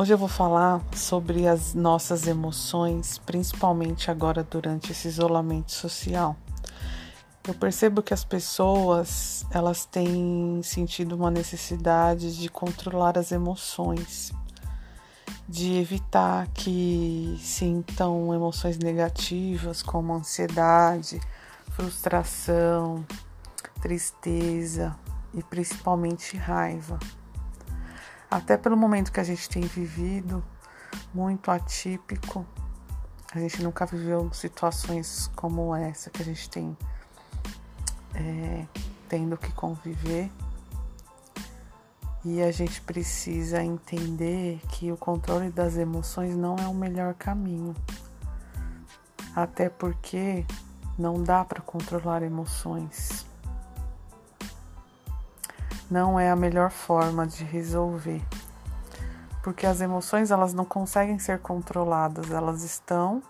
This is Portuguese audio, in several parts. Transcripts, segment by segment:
Hoje eu vou falar sobre as nossas emoções, principalmente agora durante esse isolamento social. Eu percebo que as pessoas, elas têm sentido uma necessidade de controlar as emoções, de evitar que sintam emoções negativas como ansiedade, frustração, tristeza e principalmente raiva. Até pelo momento que a gente tem vivido, muito atípico, a gente nunca viveu situações como essa que a gente tem é, tendo que conviver. E a gente precisa entender que o controle das emoções não é o melhor caminho. Até porque não dá para controlar emoções não é a melhor forma de resolver. Porque as emoções elas não conseguem ser controladas, elas estão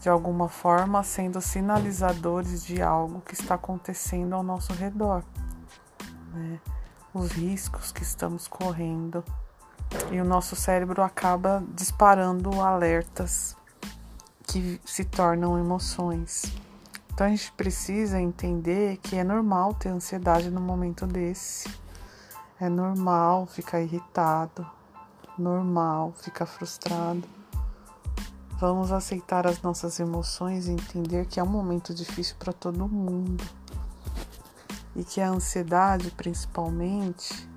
de alguma forma sendo sinalizadores de algo que está acontecendo ao nosso redor, né? os riscos que estamos correndo e o nosso cérebro acaba disparando alertas que se tornam emoções. Então a gente precisa entender que é normal ter ansiedade no momento desse. É normal ficar irritado, normal ficar frustrado. Vamos aceitar as nossas emoções e entender que é um momento difícil para todo mundo. E que a ansiedade, principalmente,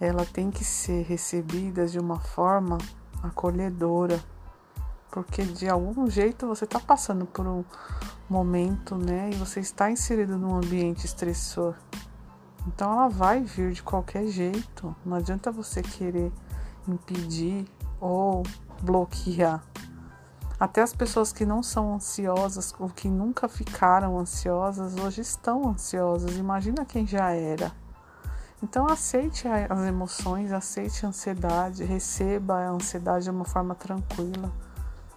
ela tem que ser recebida de uma forma acolhedora, porque de algum jeito você está passando por um momento, né? E você está inserido num ambiente estressor. Então ela vai vir de qualquer jeito. Não adianta você querer impedir ou bloquear. Até as pessoas que não são ansiosas ou que nunca ficaram ansiosas hoje estão ansiosas. Imagina quem já era. Então aceite as emoções, aceite a ansiedade, receba a ansiedade de uma forma tranquila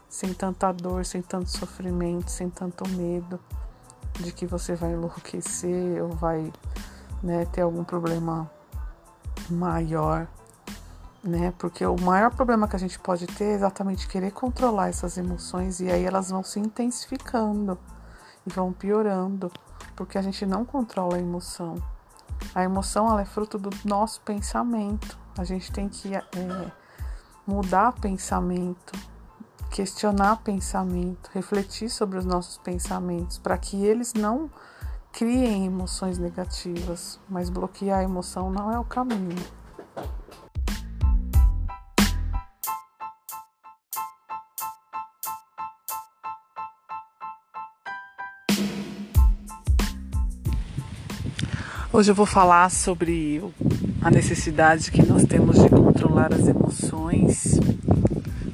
sem tanta dor, sem tanto sofrimento, sem tanto medo de que você vai enlouquecer ou vai né, ter algum problema maior, né? Porque o maior problema que a gente pode ter é exatamente querer controlar essas emoções e aí elas vão se intensificando e vão piorando, porque a gente não controla a emoção. A emoção ela é fruto do nosso pensamento. A gente tem que é, mudar pensamento, questionar pensamento, refletir sobre os nossos pensamentos, para que eles não criem emoções negativas, mas bloquear a emoção não é o caminho. Hoje eu vou falar sobre a necessidade que nós temos de controlar as emoções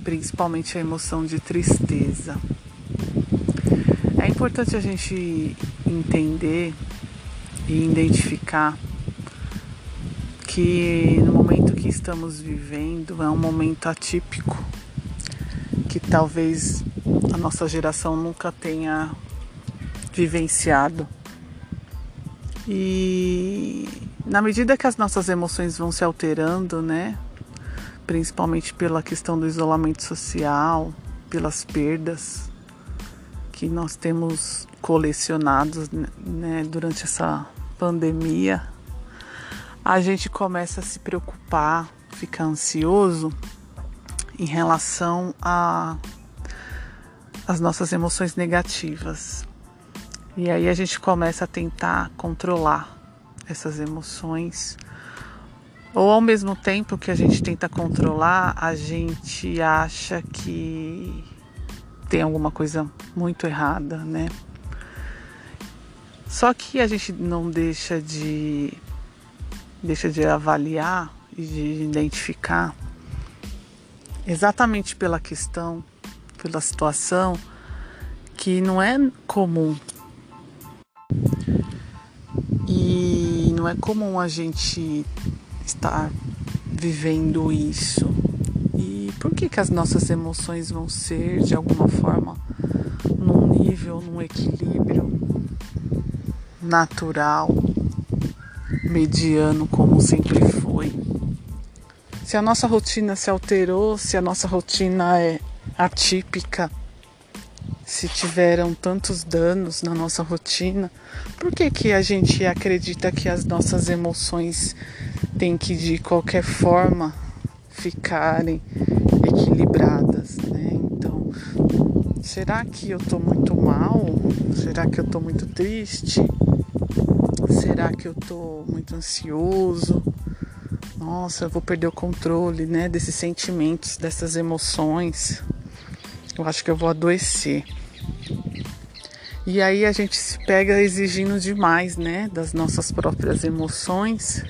principalmente a emoção de tristeza. É importante a gente entender e identificar que no momento que estamos vivendo é um momento atípico, que talvez a nossa geração nunca tenha vivenciado. E na medida que as nossas emoções vão se alterando, né? Principalmente pela questão do isolamento social, pelas perdas que nós temos colecionados né, durante essa pandemia, a gente começa a se preocupar, ficar ansioso em relação a as nossas emoções negativas. E aí a gente começa a tentar controlar essas emoções ou ao mesmo tempo que a gente tenta controlar, a gente acha que tem alguma coisa muito errada, né? Só que a gente não deixa de deixa de avaliar e de identificar exatamente pela questão, pela situação que não é comum. E não é comum a gente estar vivendo isso? E por que, que as nossas emoções vão ser, de alguma forma, num nível, num equilíbrio natural, mediano, como sempre foi? Se a nossa rotina se alterou, se a nossa rotina é atípica, se tiveram tantos danos na nossa rotina, por que, que a gente acredita que as nossas emoções têm que de qualquer forma ficarem equilibradas, né? Então, será que eu tô muito mal? Será que eu tô muito triste? Será que eu tô muito ansioso? Nossa, eu vou perder o controle, né, desses sentimentos, dessas emoções. Eu acho que eu vou adoecer. E aí a gente se pega exigindo demais, né, das nossas próprias emoções,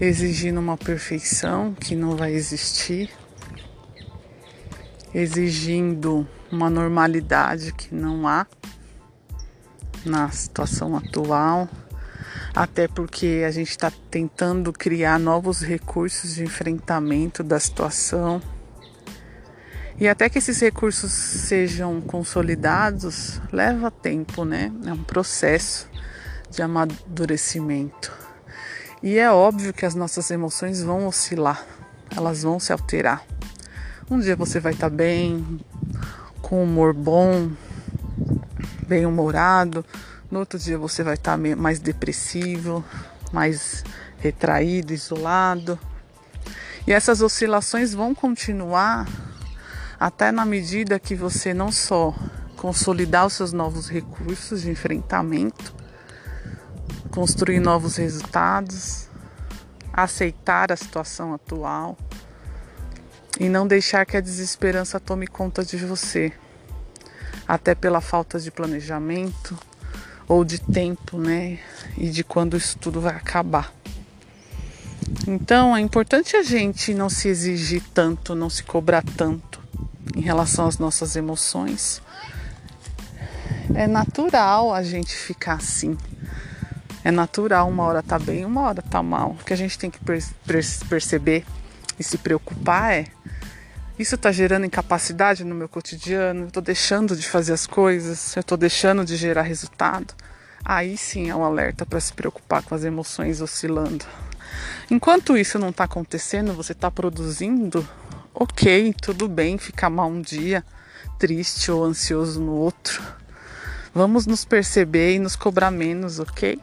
exigindo uma perfeição que não vai existir, exigindo uma normalidade que não há na situação atual, até porque a gente está tentando criar novos recursos de enfrentamento da situação. E até que esses recursos sejam consolidados, leva tempo, né? É um processo de amadurecimento. E é óbvio que as nossas emoções vão oscilar, elas vão se alterar. Um dia você vai estar bem, com humor bom, bem-humorado. No outro dia você vai estar mais depressivo, mais retraído, isolado. E essas oscilações vão continuar até na medida que você não só consolidar os seus novos recursos de enfrentamento, construir novos resultados, aceitar a situação atual e não deixar que a desesperança tome conta de você até pela falta de planejamento ou de tempo, né? E de quando isso tudo vai acabar. Então é importante a gente não se exigir tanto, não se cobrar tanto em relação às nossas emoções. É natural a gente ficar assim. É natural uma hora tá bem, uma hora tá mal. O que a gente tem que perceber e se preocupar é isso está gerando incapacidade no meu cotidiano, eu estou deixando de fazer as coisas, eu estou deixando de gerar resultado. Aí sim é um alerta para se preocupar com as emoções oscilando. Enquanto isso não está acontecendo, você está produzindo, ok, tudo bem ficar mal um dia, triste ou ansioso no outro. Vamos nos perceber e nos cobrar menos, ok?